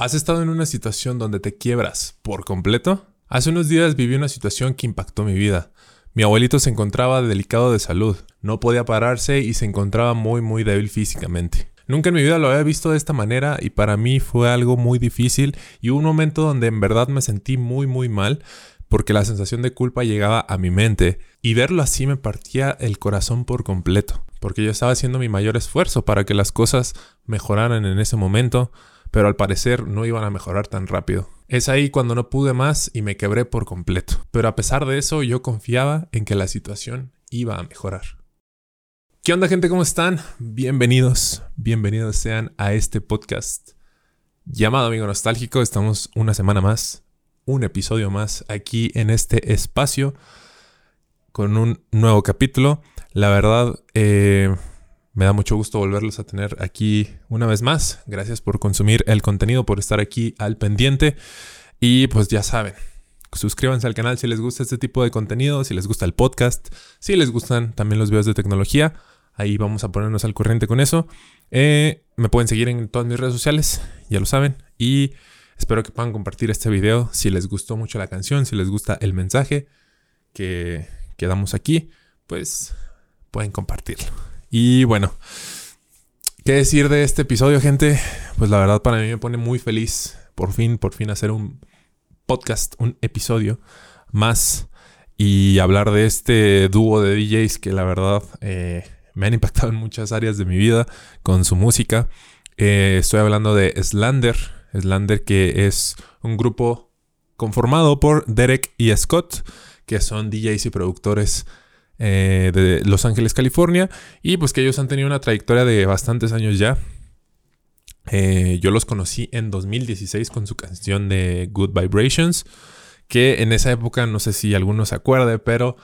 ¿Has estado en una situación donde te quiebras por completo? Hace unos días viví una situación que impactó mi vida. Mi abuelito se encontraba delicado de salud, no podía pararse y se encontraba muy muy débil físicamente. Nunca en mi vida lo había visto de esta manera y para mí fue algo muy difícil y un momento donde en verdad me sentí muy muy mal porque la sensación de culpa llegaba a mi mente y verlo así me partía el corazón por completo, porque yo estaba haciendo mi mayor esfuerzo para que las cosas mejoraran en ese momento, pero al parecer no iban a mejorar tan rápido. Es ahí cuando no pude más y me quebré por completo. Pero a pesar de eso, yo confiaba en que la situación iba a mejorar. ¿Qué onda gente? ¿Cómo están? Bienvenidos, bienvenidos sean a este podcast llamado Amigo Nostálgico. Estamos una semana más, un episodio más aquí en este espacio con un nuevo capítulo. La verdad, eh, me da mucho gusto volverlos a tener aquí una vez más. Gracias por consumir el contenido, por estar aquí al pendiente. Y pues ya saben, suscríbanse al canal si les gusta este tipo de contenido, si les gusta el podcast, si les gustan también los videos de tecnología. Ahí vamos a ponernos al corriente con eso. Eh, me pueden seguir en todas mis redes sociales, ya lo saben. Y espero que puedan compartir este video si les gustó mucho la canción, si les gusta el mensaje que, que damos aquí, pues pueden compartirlo. Y bueno, ¿qué decir de este episodio, gente? Pues la verdad para mí me pone muy feliz por fin, por fin hacer un podcast, un episodio más y hablar de este dúo de DJs que la verdad eh, me han impactado en muchas áreas de mi vida con su música. Eh, estoy hablando de Slander, Slander que es un grupo conformado por Derek y Scott, que son DJs y productores eh, de Los Ángeles, California, y pues que ellos han tenido una trayectoria de bastantes años ya. Eh, yo los conocí en 2016 con su canción de Good Vibrations, que en esa época no sé si alguno se acuerde, pero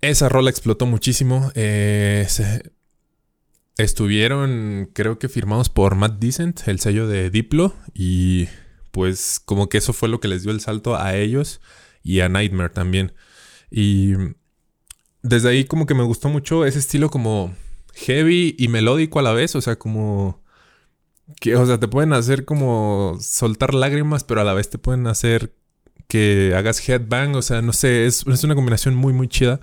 esa rola explotó muchísimo. Eh, estuvieron, creo que firmados por Matt Decent, el sello de Diplo, y pues como que eso fue lo que les dio el salto a ellos y a Nightmare también. Y desde ahí como que me gustó mucho ese estilo como heavy y melódico a la vez, o sea, como que, o sea, te pueden hacer como soltar lágrimas, pero a la vez te pueden hacer que hagas headbang, o sea, no sé, es, una combinación muy, muy chida,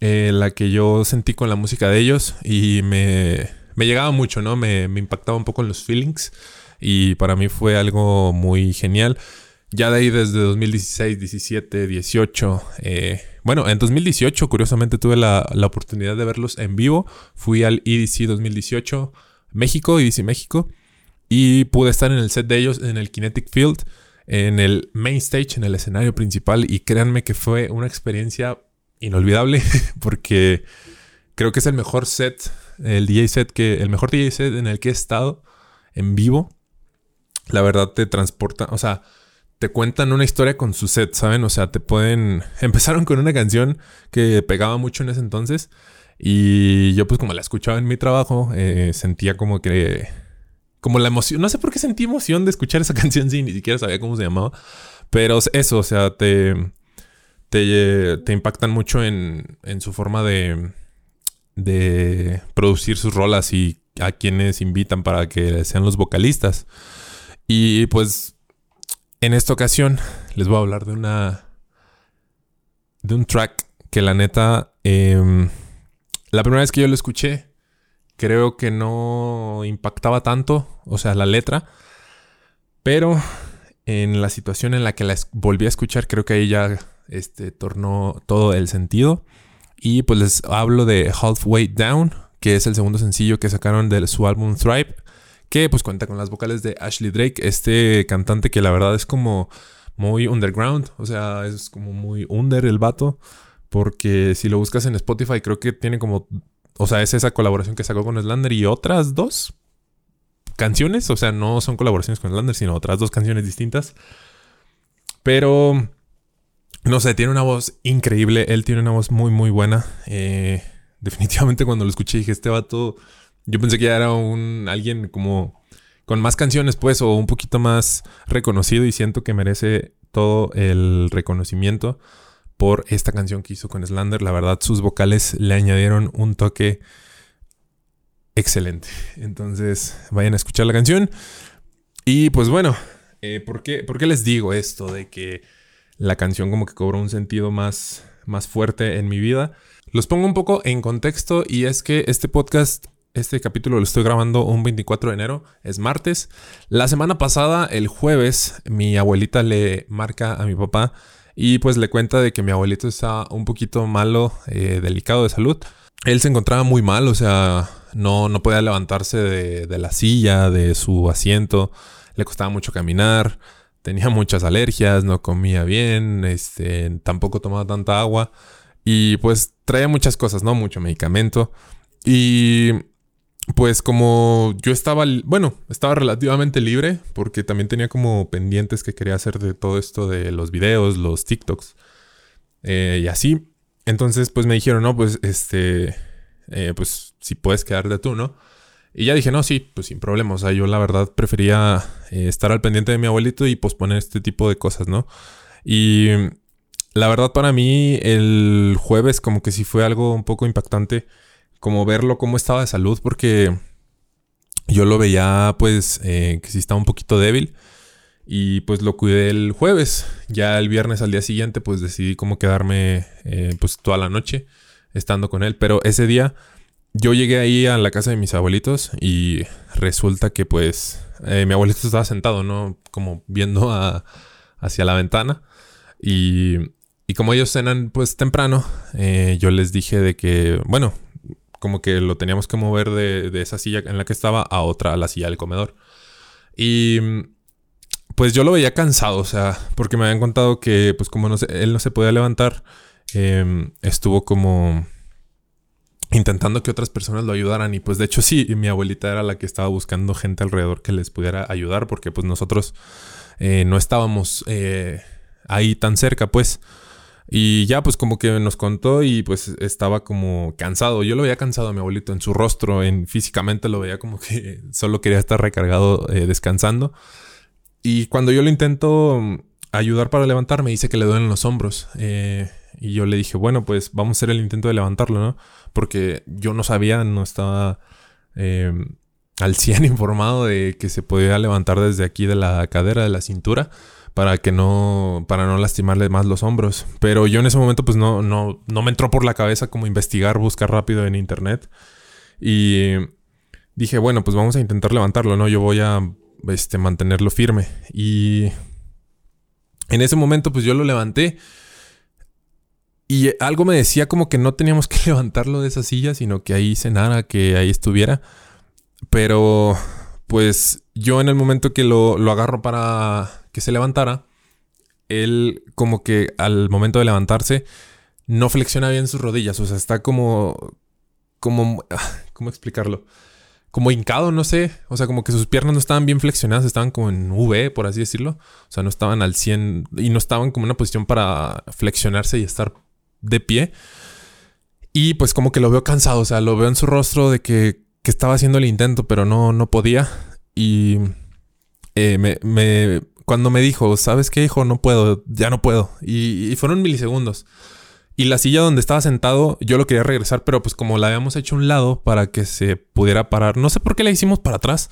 eh, la que yo sentí con la música de ellos y me, me llegaba mucho, ¿no? Me, me impactaba un poco en los feelings y para mí fue algo muy genial. Ya de ahí desde 2016, 17, 18. bueno, en 2018 curiosamente tuve la, oportunidad de verlos en vivo. Fui al EDC 2018 México, EDC México. Y pude estar en el set de ellos en el Kinetic Field, en el main stage, en el escenario principal. Y créanme que fue una experiencia inolvidable porque creo que es el mejor set, el DJ set que, el mejor DJ set en el que he estado en vivo. La verdad te transporta, o sea, te cuentan una historia con su set, ¿saben? O sea, te pueden... Empezaron con una canción que pegaba mucho en ese entonces y yo pues como la escuchaba en mi trabajo, eh, sentía como que... Como la emoción, no sé por qué sentí emoción de escuchar esa canción si ni siquiera sabía cómo se llamaba, pero eso, o sea, te, te, te impactan mucho en, en su forma de, de producir sus rolas y a quienes invitan para que sean los vocalistas. Y pues en esta ocasión les voy a hablar de una. de un track que la neta. Em, la primera vez que yo lo escuché, creo que no impactaba tanto, o sea, la letra. Pero en la situación en la que la volví a escuchar, creo que ahí ya este, tornó todo el sentido. Y pues les hablo de Halfway Down, que es el segundo sencillo que sacaron de su álbum Thrive que pues cuenta con las vocales de Ashley Drake, este cantante que la verdad es como muy underground, o sea, es como muy under el vato, porque si lo buscas en Spotify creo que tiene como, o sea, es esa colaboración que sacó con Slander y otras dos canciones, o sea, no son colaboraciones con Slander, sino otras dos canciones distintas. Pero, no sé, tiene una voz increíble, él tiene una voz muy, muy buena. Eh, definitivamente cuando lo escuché dije, este vato yo pensé que ya era un alguien como con más canciones, pues, o un poquito más reconocido y siento que merece todo el reconocimiento por esta canción que hizo con Slander. La verdad, sus vocales le añadieron un toque excelente. Entonces, vayan a escuchar la canción. Y pues bueno, eh, ¿por, qué, ¿por, qué, les digo esto de que la canción como que cobró un sentido más, más fuerte en mi vida? Los pongo un poco en contexto y es que este podcast este capítulo lo estoy grabando un 24 de enero, es martes. La semana pasada, el jueves, mi abuelita le marca a mi papá y pues le cuenta de que mi abuelito está un poquito malo, eh, delicado de salud. Él se encontraba muy mal, o sea, no, no podía levantarse de, la silla, de su asiento, le costaba mucho caminar, tenía muchas alergias, no comía bien, este, tampoco tomaba tanta agua y pues traía muchas cosas, ¿no? Mucho medicamento. Y pues como yo estaba, bueno, estaba relativamente libre porque también tenía como pendientes que quería hacer de todo esto de los videos, los TikToks eh, y así. Entonces pues me dijeron, no, pues este, eh, pues si puedes quedarte tú, ¿no? Y ya dije, no, sí, pues sin problema. O sea, yo la verdad prefería eh, estar al pendiente de mi abuelito y posponer este tipo de cosas, ¿no? Y la verdad para mí el jueves como que sí fue algo un poco impactante como verlo cómo estaba de salud porque yo lo veía pues eh, que sí estaba un poquito débil y pues lo cuidé el jueves. Ya el viernes al día siguiente pues decidí como quedarme eh, pues toda la noche estando con él. Pero ese día yo llegué ahí a la casa de mis abuelitos y resulta que pues eh, mi abuelito estaba sentado, ¿no? Como viendo hacia la ventana y... Y como ellos cenan pues temprano, yo les dije de que, bueno, como que lo teníamos que mover de, esa silla en la que estaba a otra, a la silla del comedor. Y pues yo lo veía cansado, o sea, porque me habían contado que pues como no él no se podía levantar, em, estuvo como intentando que otras personas lo ayudaran y pues de hecho sí, mi abuelita era la que estaba buscando gente alrededor que les pudiera ayudar porque pues nosotros eh, no estábamos eh, ahí tan cerca pues. Y ya pues como que nos contó y pues estaba como cansado. Yo lo veía cansado a mi abuelito en su rostro, en físicamente lo veía como que solo quería estar recargado eh, descansando. Y cuando yo lo intento ayudar para levantarme, dice que le duelen los hombros. Eh, y yo le dije, bueno, pues vamos a hacer el intento de levantarlo, ¿no? Porque yo no sabía, no estaba eh, al 100 informado de que se podía levantar desde aquí de la cadera, de la cintura para que no, para no lastimarle más los hombros. Pero yo en ese momento pues no, no, no me entró por la cabeza como investigar, buscar rápido en internet. Y dije, bueno, pues vamos a intentar levantarlo, ¿no? Yo voy a este, mantenerlo firme. Y en ese momento pues yo lo levanté. Y algo me decía como que no teníamos que levantarlo de esa silla, sino que ahí cenara, que ahí estuviera. Pero pues yo en el momento que lo, lo agarro para que se levantara, él como que al momento de levantarse no flexiona bien sus rodillas, o sea, está como, como, ¿cómo explicarlo? Como hincado, no sé, o sea, como que sus piernas no estaban bien flexionadas, estaban como en V, por así decirlo, o sea, no estaban al 100 y no estaban como en una posición para flexionarse y estar de pie. Y pues como que lo veo cansado, o sea, lo veo en su rostro de que, que estaba haciendo el intento, pero no, no podía. Y eh, me, me, cuando me dijo, ¿sabes qué, hijo? No puedo, ya no puedo. Y, fueron milisegundos. Y la silla donde estaba sentado, yo lo quería regresar, pero pues como la habíamos hecho un lado para que se pudiera parar, no sé por qué la hicimos para atrás,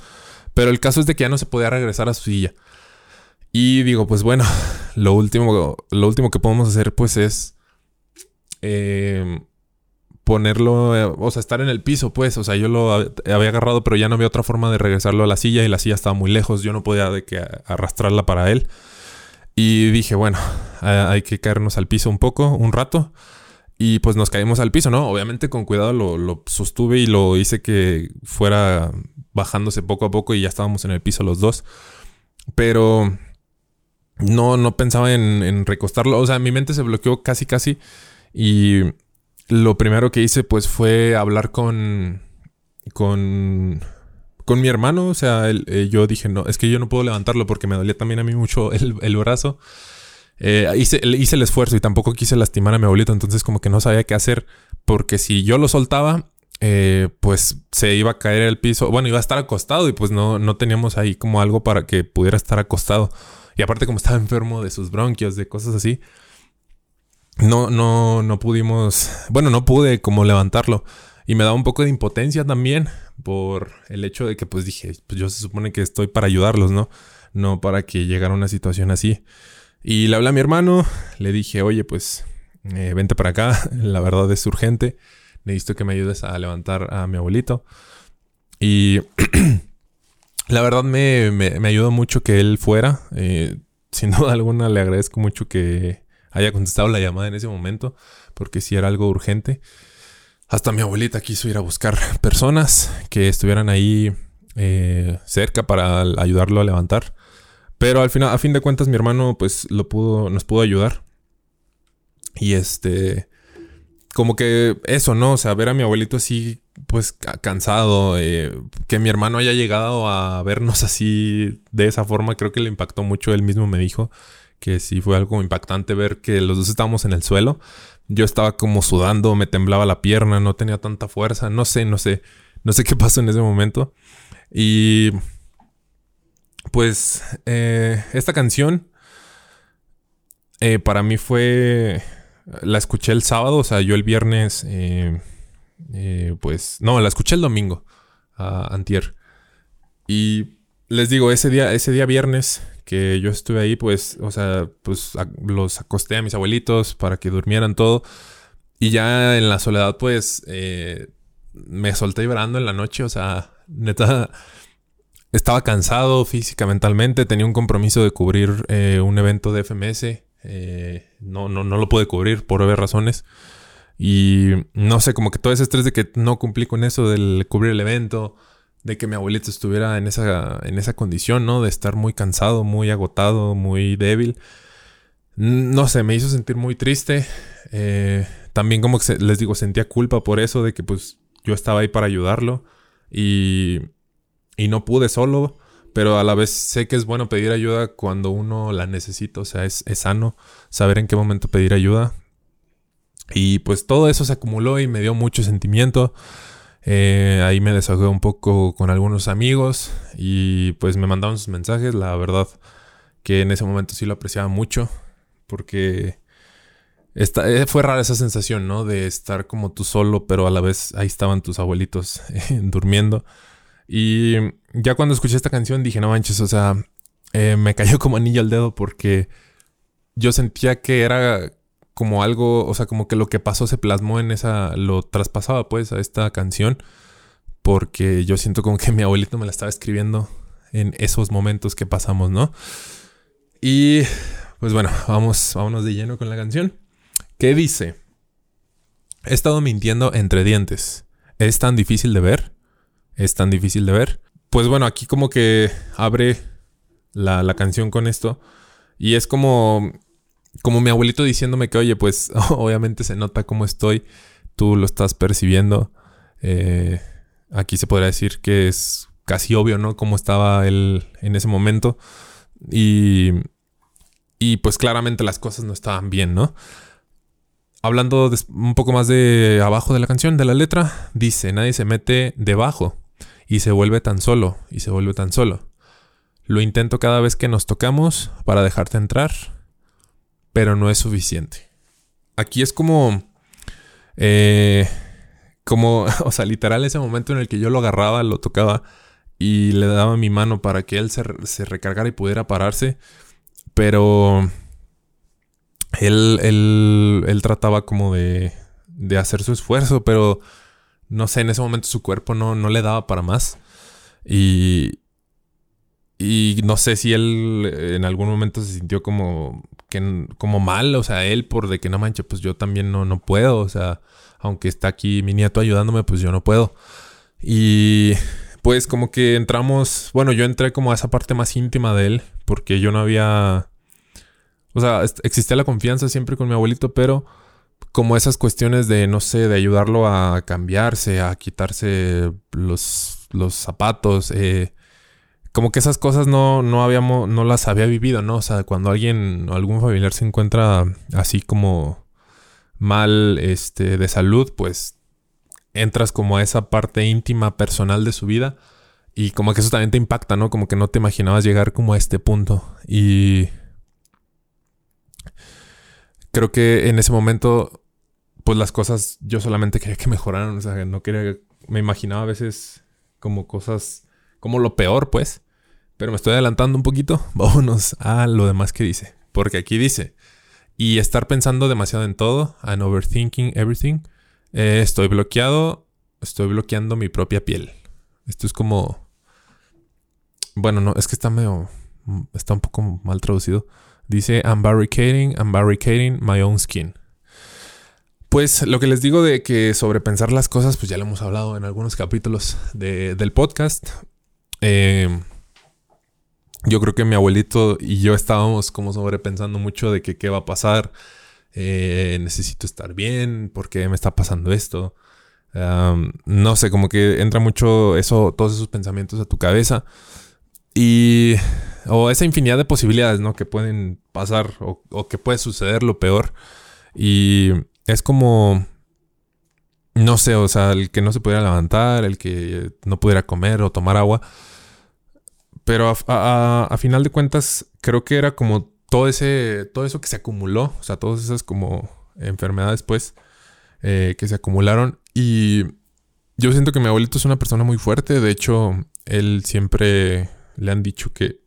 pero el caso es de que ya no se podía regresar a su silla. Y digo, pues bueno, lo último, lo último que podemos hacer pues es eh, ponerlo, eh, o sea, estar en el piso, pues, o sea, yo lo había agarrado, pero ya no había otra forma de regresarlo a la silla y la silla estaba muy lejos, yo no podía de que arrastrarla para él. Y dije, bueno, hay que caernos al piso un poco, un rato. Y pues nos caímos al piso, ¿no? Obviamente con cuidado lo, sostuve y lo hice que fuera bajándose poco a poco y ya estábamos en el piso los dos. Pero no, no pensaba en, en recostarlo. O sea, mi mente se bloqueó casi, casi. Y lo primero que hice pues fue hablar con, con, con mi hermano. O sea, eh, yo dije, no, es que yo no puedo levantarlo porque me dolía también a mí mucho el, brazo. Eh, hice, hice, el esfuerzo y tampoco quise lastimar a mi abuelito, entonces como que no sabía qué hacer, porque si yo lo soltaba, eh, pues se iba a caer el piso, bueno, iba a estar acostado y pues no, no teníamos ahí como algo para que pudiera estar acostado. Y aparte como estaba enfermo de sus bronquios, de cosas así, no, no, no pudimos, bueno, no pude como levantarlo. Y me daba un poco de impotencia también por el hecho de que pues dije, pues yo se supone que estoy para ayudarlos, ¿no? No para que llegara una situación así. Y le hablé a mi hermano, le dije, oye, pues eh, vente para acá, la verdad es urgente, necesito que me ayudes a levantar a mi abuelito. Y la verdad me, me, ayudó mucho que él fuera. Eh, sin duda alguna le agradezco mucho que haya contestado la llamada en ese momento, porque si era algo urgente. Hasta mi abuelita quiso ir a buscar personas que estuvieran ahí eh, cerca para ayudarlo a levantar. Pero al final, a fin de cuentas, mi hermano, pues, lo pudo, nos pudo ayudar. Y este, como que eso, ¿no? O sea, ver a mi abuelito así, pues, cansado, eh, que mi hermano haya llegado a vernos así de esa forma, creo que le impactó mucho. Él mismo me dijo que sí fue algo impactante ver que los dos estábamos en el suelo. Yo estaba como sudando, me temblaba la pierna, no tenía tanta fuerza, no sé, no sé, no sé qué pasó en ese momento. Y pues eh, esta canción eh, para mí fue, la escuché el sábado, o sea, yo el viernes, eh, pues, no, la escuché el domingo, a antier. Y les digo, ese día, ese día viernes que yo estuve ahí, pues, o sea, pues los acosté a mis abuelitos para que durmieran todo. Y ya en la soledad, pues, eh, me solté llorando en la noche, o sea, neta, estaba cansado física, mentalmente, tenía un compromiso de cubrir eh, un evento de FMS. Eh, no, no, no lo pude cubrir por obvias razones. Y no sé, como que todo ese estrés de que no cumplí con eso del cubrir el evento de que mi abuelito estuviera en esa, en esa condición, ¿no? De estar muy cansado, muy agotado, muy débil. No sé, me hizo sentir muy triste. Eh, también como que les digo, sentía culpa por eso, de que pues yo estaba ahí para ayudarlo y, y no pude solo, pero a la vez sé que es bueno pedir ayuda cuando uno la necesita, o sea, es, es sano saber en qué momento pedir ayuda. Y pues todo eso se acumuló y me dio mucho sentimiento. Eh, ahí me desahogué un poco con algunos amigos y pues me mandaron sus mensajes. La verdad que en ese momento sí lo apreciaba mucho porque esta, eh, fue rara esa sensación, ¿no? De estar como tú solo, pero a la vez ahí estaban tus abuelitos durmiendo. Y ya cuando escuché esta canción dije, no manches, o sea, eh, me cayó como anillo al dedo porque yo sentía que era como algo, o sea, como que lo que pasó se plasmó en esa, lo traspasaba pues a esta canción, porque yo siento como que mi abuelito me la estaba escribiendo en esos momentos que pasamos, ¿no? Y pues bueno, vamos, vámonos de lleno con la canción. ¿Qué dice? He estado mintiendo entre dientes. ¿Es tan difícil de ver? ¿Es tan difícil de ver? Pues bueno, aquí como que abre la, la canción con esto. Y es como como mi abuelito diciéndome que, oye, pues obviamente se nota cómo estoy, tú lo estás percibiendo. Eh, aquí se podría decir que es casi obvio, ¿no? Cómo estaba él en ese momento. Y, y pues claramente las cosas no estaban bien, ¿no? Hablando un poco más de abajo de la canción, de la letra, dice, nadie se mete debajo y se vuelve tan solo, y se vuelve tan solo. Lo intento cada vez que nos tocamos para dejarte entrar pero no es suficiente. Aquí es como... Eh, como, o sea, literal ese momento en el que yo lo agarraba, lo tocaba y le daba mi mano para que él se, recargara y pudiera pararse. Pero él, él, él trataba como de, de, hacer su esfuerzo, pero no sé, en ese momento su cuerpo no, no le daba para más. Y, y no sé si él en algún momento se sintió como que como mal, o sea, él por de que no manche, pues yo también no, no puedo, o sea, aunque está aquí mi nieto ayudándome, pues yo no puedo. Y pues como que entramos, bueno, yo entré como a esa parte más íntima de él, porque yo no había, o sea, existía la confianza siempre con mi abuelito, pero como esas cuestiones de, no sé, de ayudarlo a cambiarse, a quitarse los, los zapatos, eh, como que esas cosas no, no habíamos, no las había vivido, ¿no? O sea, cuando alguien, algún familiar se encuentra así como mal, este, de salud, pues entras como a esa parte íntima, personal de su vida. Y como que eso también te impacta, ¿no? Como que no te imaginabas llegar como a este punto. Y creo que en ese momento, pues las cosas yo solamente quería que mejoraran, o sea, no quería, me imaginaba a veces como cosas, como lo peor, pues. Pero me estoy adelantando un poquito. Vámonos a lo demás que dice. Porque aquí dice, y estar pensando demasiado en todo, and overthinking everything, eh, estoy bloqueado, estoy bloqueando mi propia piel. Esto es como... Bueno, no, es que está medio... Está un poco mal traducido. Dice, I'm barricading, I'm barricading my own skin. Pues lo que les digo de que sobrepensar las cosas, pues ya lo hemos hablado en algunos capítulos del podcast. Eh, yo creo que mi abuelito y yo estábamos como sobrepensando mucho de que qué va a pasar. Eh, necesito estar bien, ¿por qué me está pasando esto? no sé, como que entra mucho eso, todos esos pensamientos a tu cabeza. Y. O esa infinidad de posibilidades, ¿no? Que pueden pasar o, que puede suceder lo peor. Y es como. No sé, o sea, el que no se pudiera levantar, el que no pudiera comer o tomar agua. Pero a, final de cuentas, creo que era como todo ese. Todo eso que se acumuló. O sea, todas esas como enfermedades, pues. Eh, que se acumularon. Y yo siento que mi abuelito es una persona muy fuerte. De hecho, él siempre le han dicho que.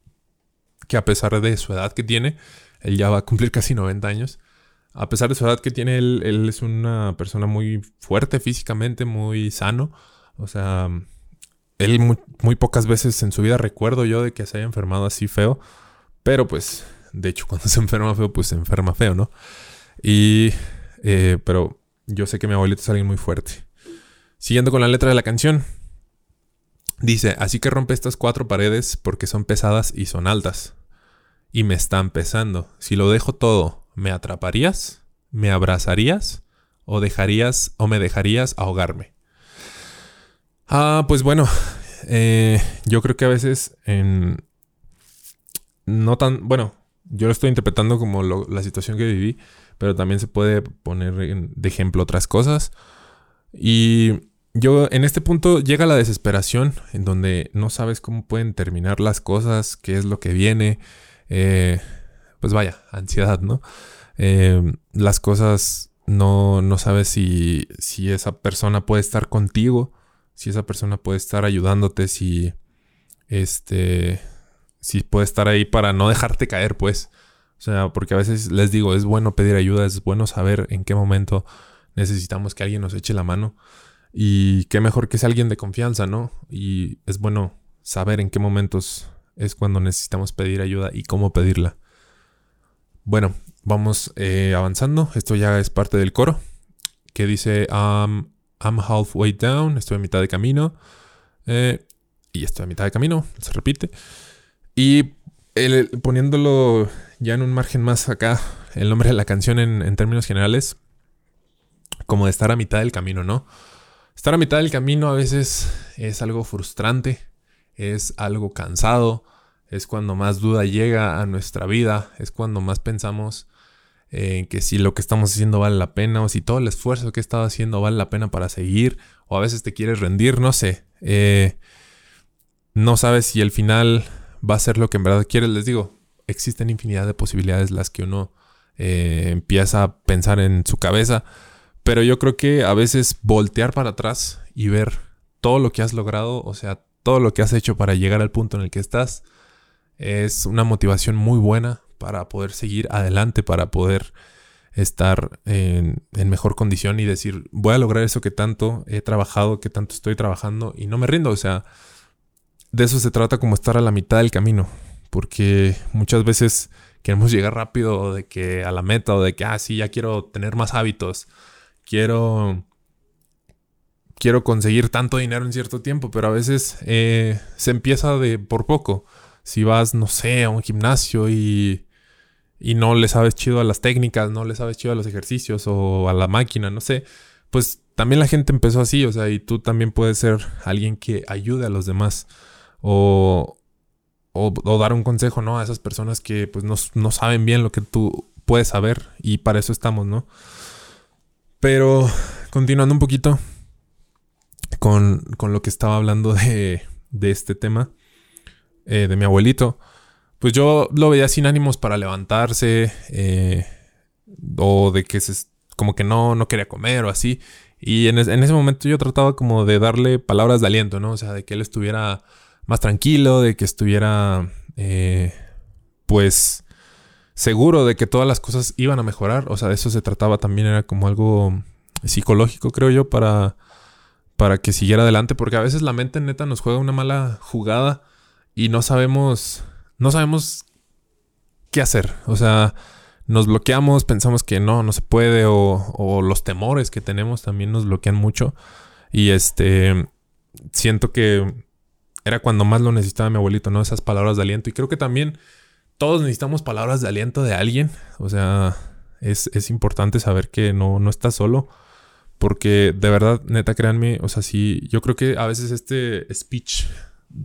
Que a pesar de su edad que tiene, él ya va a cumplir casi 90 años a pesar de su edad que tiene, él, él es una persona muy fuerte físicamente, muy sano. O sea, él muy, pocas veces en su vida recuerdo yo de que se haya enfermado así feo. Pero pues, de hecho, cuando se enferma feo, pues se enferma feo, ¿no? Y, eh, pero yo sé que mi abuelito es alguien muy fuerte. Siguiendo con la letra de la canción. Dice, así que rompe estas cuatro paredes porque son pesadas y son altas. Y me están pesando. Si lo dejo todo ¿Me atraparías? ¿Me abrazarías? ¿O dejarías o me dejarías ahogarme? Ah, pues bueno, eh, yo creo que a veces. No tan... Bueno, yo lo estoy interpretando como la situación que viví, pero también se puede poner de ejemplo otras cosas. Y yo en este punto llega la desesperación, en donde no sabes cómo pueden terminar las cosas, qué es lo que viene. Eh, pues vaya, ansiedad, ¿no? Eh, las cosas no, no sabes si, si esa persona puede estar contigo, si esa persona puede estar ayudándote, si este, si puede estar ahí para no dejarte caer, pues. O sea, porque a veces les digo, es bueno pedir ayuda, es bueno saber en qué momento necesitamos que alguien nos eche la mano. Y qué mejor que sea alguien de confianza, ¿no? Y es bueno saber en qué momentos es cuando necesitamos pedir ayuda y cómo pedirla. Bueno, vamos eh, avanzando. Esto ya es parte del coro. Que dice I'm halfway down. Estoy a mitad de camino. Eh, y estoy a mitad de camino. Se repite. Y poniéndolo ya en un margen más acá. El nombre de la canción en términos generales. Como de estar a mitad del camino, ¿no? Estar a mitad del camino a veces es algo frustrante. Es algo cansado es cuando más duda llega a nuestra vida, es cuando más pensamos en que si lo que estamos haciendo vale la pena o si todo el esfuerzo que he estado haciendo vale la pena para seguir o a veces te quieres rendir, no sé. Eh, no sabes si el final va a ser lo que en verdad quieres, les digo, existen infinidad de posibilidades las que uno eh, empieza a pensar en su cabeza, pero yo creo que a veces voltear para atrás y ver todo lo que has logrado, o sea, todo lo que has hecho para llegar al punto en el que estás, es una motivación muy buena para poder seguir adelante, para poder estar en, mejor condición y decir, voy a lograr eso que tanto he trabajado, que tanto estoy trabajando y no me rindo. O sea, de eso se trata como estar a la mitad del camino, porque muchas veces queremos llegar rápido de que a la meta o de que, ah, sí, ya quiero tener más hábitos, quiero... Quiero conseguir tanto dinero en cierto tiempo, pero a veces eh, se empieza de por poco si vas, no sé, a un gimnasio y, y no le sabes chido a las técnicas, no le sabes chido a los ejercicios o a la máquina, no sé, pues también la gente empezó así, o sea, y tú también puedes ser alguien que ayude a los demás o, o, dar un consejo, ¿no? A esas personas que pues no, no saben bien lo que tú puedes saber y para eso estamos, ¿no? Pero continuando un poquito con, con lo que estaba hablando de, de este tema. Eh, de mi abuelito, pues yo lo veía sin ánimos para levantarse, eh, o de que se, como que no, no quería comer o así. Y en, ese momento yo trataba como de darle palabras de aliento, ¿no? O sea, de que él estuviera más tranquilo, de que estuviera, eh, pues, seguro de que todas las cosas iban a mejorar. O sea, de eso se trataba también, era como algo psicológico, creo yo, para, para que siguiera adelante, porque a veces la mente neta nos juega una mala jugada y no sabemos, no sabemos qué hacer. O sea, nos bloqueamos, pensamos que no, no se puede, o, los temores que tenemos también nos bloquean mucho. Y este, siento que era cuando más lo necesitaba mi abuelito, ¿no? Esas palabras de aliento. Y creo que también todos necesitamos palabras de aliento de alguien. O sea, es, importante saber que no, no estás solo. Porque de verdad, neta, créanme, o sea, sí, yo creo que a veces este speech,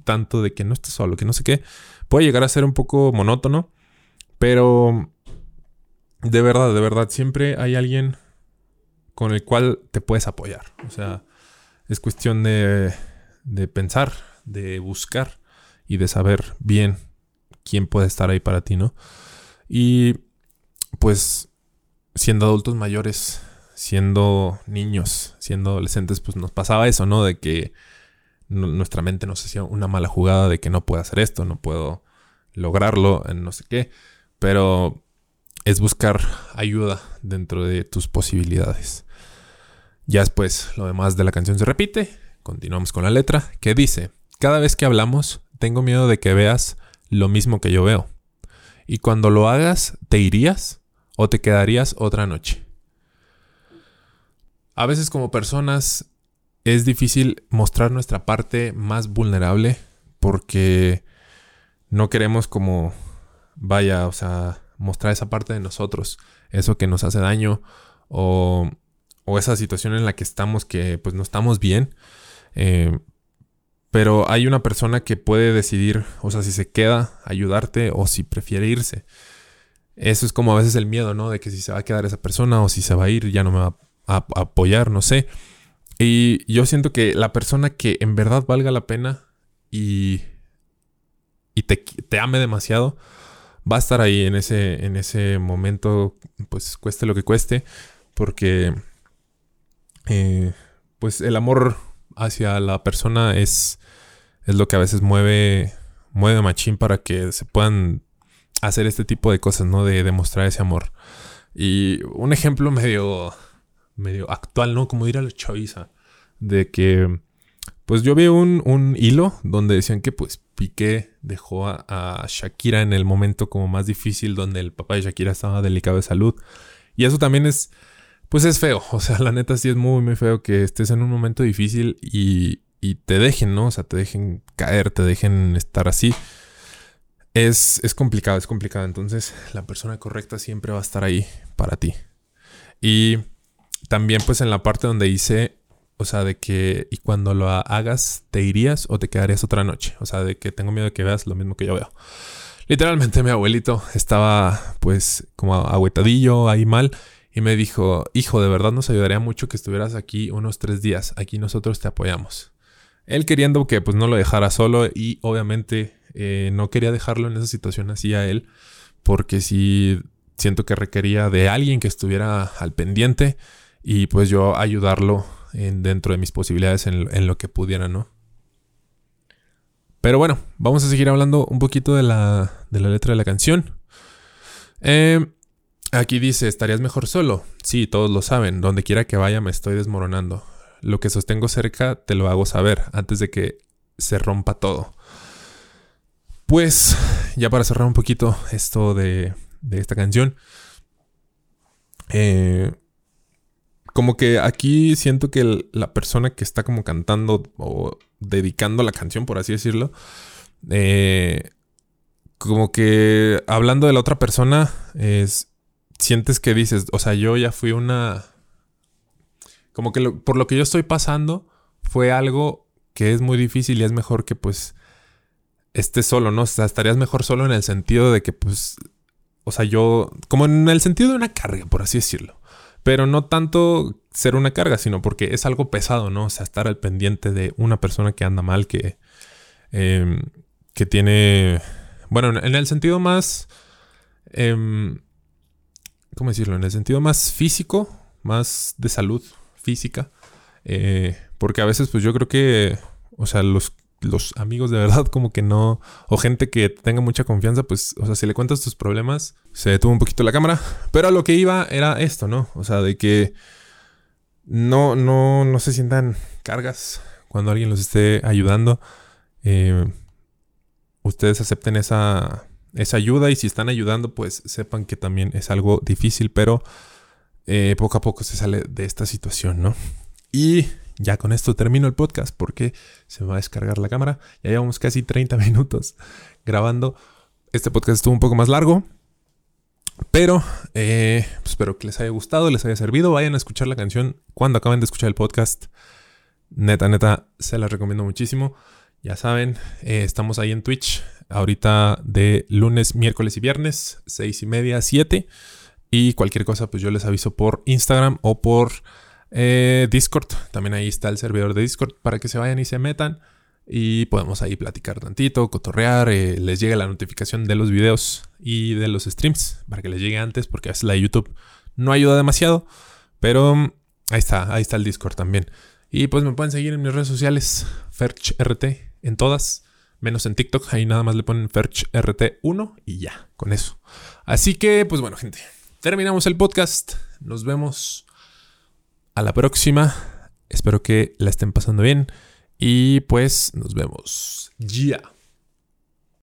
tanto de que no estás solo, que no sé qué, puede llegar a ser un poco monótono. Pero de verdad, de verdad, siempre hay alguien con el cual te puedes apoyar. O sea, es cuestión de, de pensar, de buscar y de saber bien quién puede estar ahí para ti, ¿no? Y pues siendo adultos mayores, siendo niños, siendo adolescentes, pues nos pasaba eso, ¿no? De que nuestra mente nos hacía una mala jugada de que no puedo hacer esto, no puedo lograrlo, no sé qué. Pero es buscar ayuda dentro de tus posibilidades. Ya después lo demás de la canción se repite. Continuamos con la letra que dice, cada vez que hablamos tengo miedo de que veas lo mismo que yo veo. Y cuando lo hagas, ¿te irías o te quedarías otra noche? A veces como personas es difícil mostrar nuestra parte más vulnerable porque no queremos como, vaya, o sea, mostrar esa parte de nosotros, eso que nos hace daño o, o esa situación en la que estamos que pues no estamos bien. Eh, pero hay una persona que puede decidir, o sea, si se queda, ayudarte o si prefiere irse. Eso es como a veces el miedo, ¿no? De que si se va a quedar esa persona o si se va a ir, ya no me va a, apoyar, no sé. Y yo siento que la persona que en verdad valga la pena y, y te, te ame demasiado, va a estar ahí en ese, en ese momento, pues cueste lo que cueste, porque eh, pues el amor hacia la persona es, es lo que a veces mueve, mueve machín para que se puedan hacer este tipo de cosas, ¿no? De demostrar ese amor. Y un ejemplo medio, medio actual, ¿no? Como ir a la chaviza, de que pues yo vi un, un, hilo donde decían que pues Piqué dejó a, Shakira en el momento como más difícil donde el papá de Shakira estaba delicado de salud. Y eso también es, pues es feo. O sea, la neta sí es muy, muy feo que estés en un momento difícil y, y te dejen, ¿no? O sea, te dejen caer, te dejen estar así. Es, es complicado, es complicado. Entonces, la persona correcta siempre va a estar ahí para ti. Y también pues en la parte donde dice o sea, de que y cuando lo hagas, ¿te irías o te quedarías otra noche? O sea, de que tengo miedo de que veas lo mismo que yo veo. Literalmente mi abuelito estaba pues como agüetadillo, ahí mal, y me dijo, hijo, de verdad nos ayudaría mucho que estuvieras aquí unos tres días, aquí nosotros te apoyamos. Él queriendo que pues no lo dejara solo y obviamente eh, no quería dejarlo en esa situación así a él, porque sí siento que requería de alguien que estuviera al pendiente y pues yo ayudarlo dentro de mis posibilidades en, lo que pudiera, ¿no? Pero bueno, vamos a seguir hablando un poquito de la, letra de la canción. Eh, aquí dice, ¿estarías mejor solo? Sí, todos lo saben. Donde quiera que vaya me estoy desmoronando. Lo que sostengo cerca te lo hago saber antes de que se rompa todo. Pues, ya para cerrar un poquito esto de, de esta canción. Eh, como que aquí siento que la persona que está como cantando o dedicando la canción, por así decirlo, eh, como que hablando de la otra persona, es, sientes que dices, o sea, yo ya fui una... Como que por lo que yo estoy pasando fue algo que es muy difícil y es mejor que pues estés solo, ¿no? O sea, estarías mejor solo en el sentido de que pues, o sea, yo, como en el sentido de una carga, por así decirlo. Pero no tanto ser una carga, sino porque es algo pesado, ¿no? O sea, estar al pendiente de una persona que anda mal, que, em, que tiene, bueno, en el sentido más, em, ¿cómo decirlo? En el sentido más físico, más de salud física. Eh, porque a veces, pues yo creo que, o sea, los, los amigos de verdad como que no, o gente que tenga mucha confianza, pues, o sea, si le cuentas tus problemas, se detuvo un poquito la cámara. Pero a lo que iba era esto, ¿no? O sea, de que no, no, no se sientan cargas cuando alguien los esté ayudando. Eh, ustedes acepten esa, esa ayuda y si están ayudando, pues sepan que también es algo difícil, pero eh, poco a poco se sale de esta situación, ¿no? Y ya con esto termino el podcast porque se me va a descargar la cámara. Ya llevamos casi 30 minutos grabando. Este podcast estuvo un poco más largo. Pero eh, pues espero que les haya gustado, les haya servido. Vayan a escuchar la canción cuando acaben de escuchar el podcast. Neta, neta, se la recomiendo muchísimo. Ya saben, eh, estamos ahí en Twitch. Ahorita de lunes, miércoles y viernes, seis y media, 7. Y cualquier cosa, pues yo les aviso por Instagram o por eh, Discord. También ahí está el servidor de Discord para que se vayan y se metan. Y podemos ahí platicar tantito, cotorrear, eh, les llegue la notificación de los videos y de los streams para que les llegue antes, porque a la de YouTube no ayuda demasiado. Pero mm, ahí está, ahí está el Discord también. Y pues me pueden seguir en mis redes sociales, FerchRT, en todas, menos en TikTok. Ahí nada más le ponen FerchRT1 y ya, con eso. Así que, pues bueno, gente, terminamos el podcast. Nos vemos a la próxima. Espero que la estén pasando bien. Y pues nos vemos. Ya.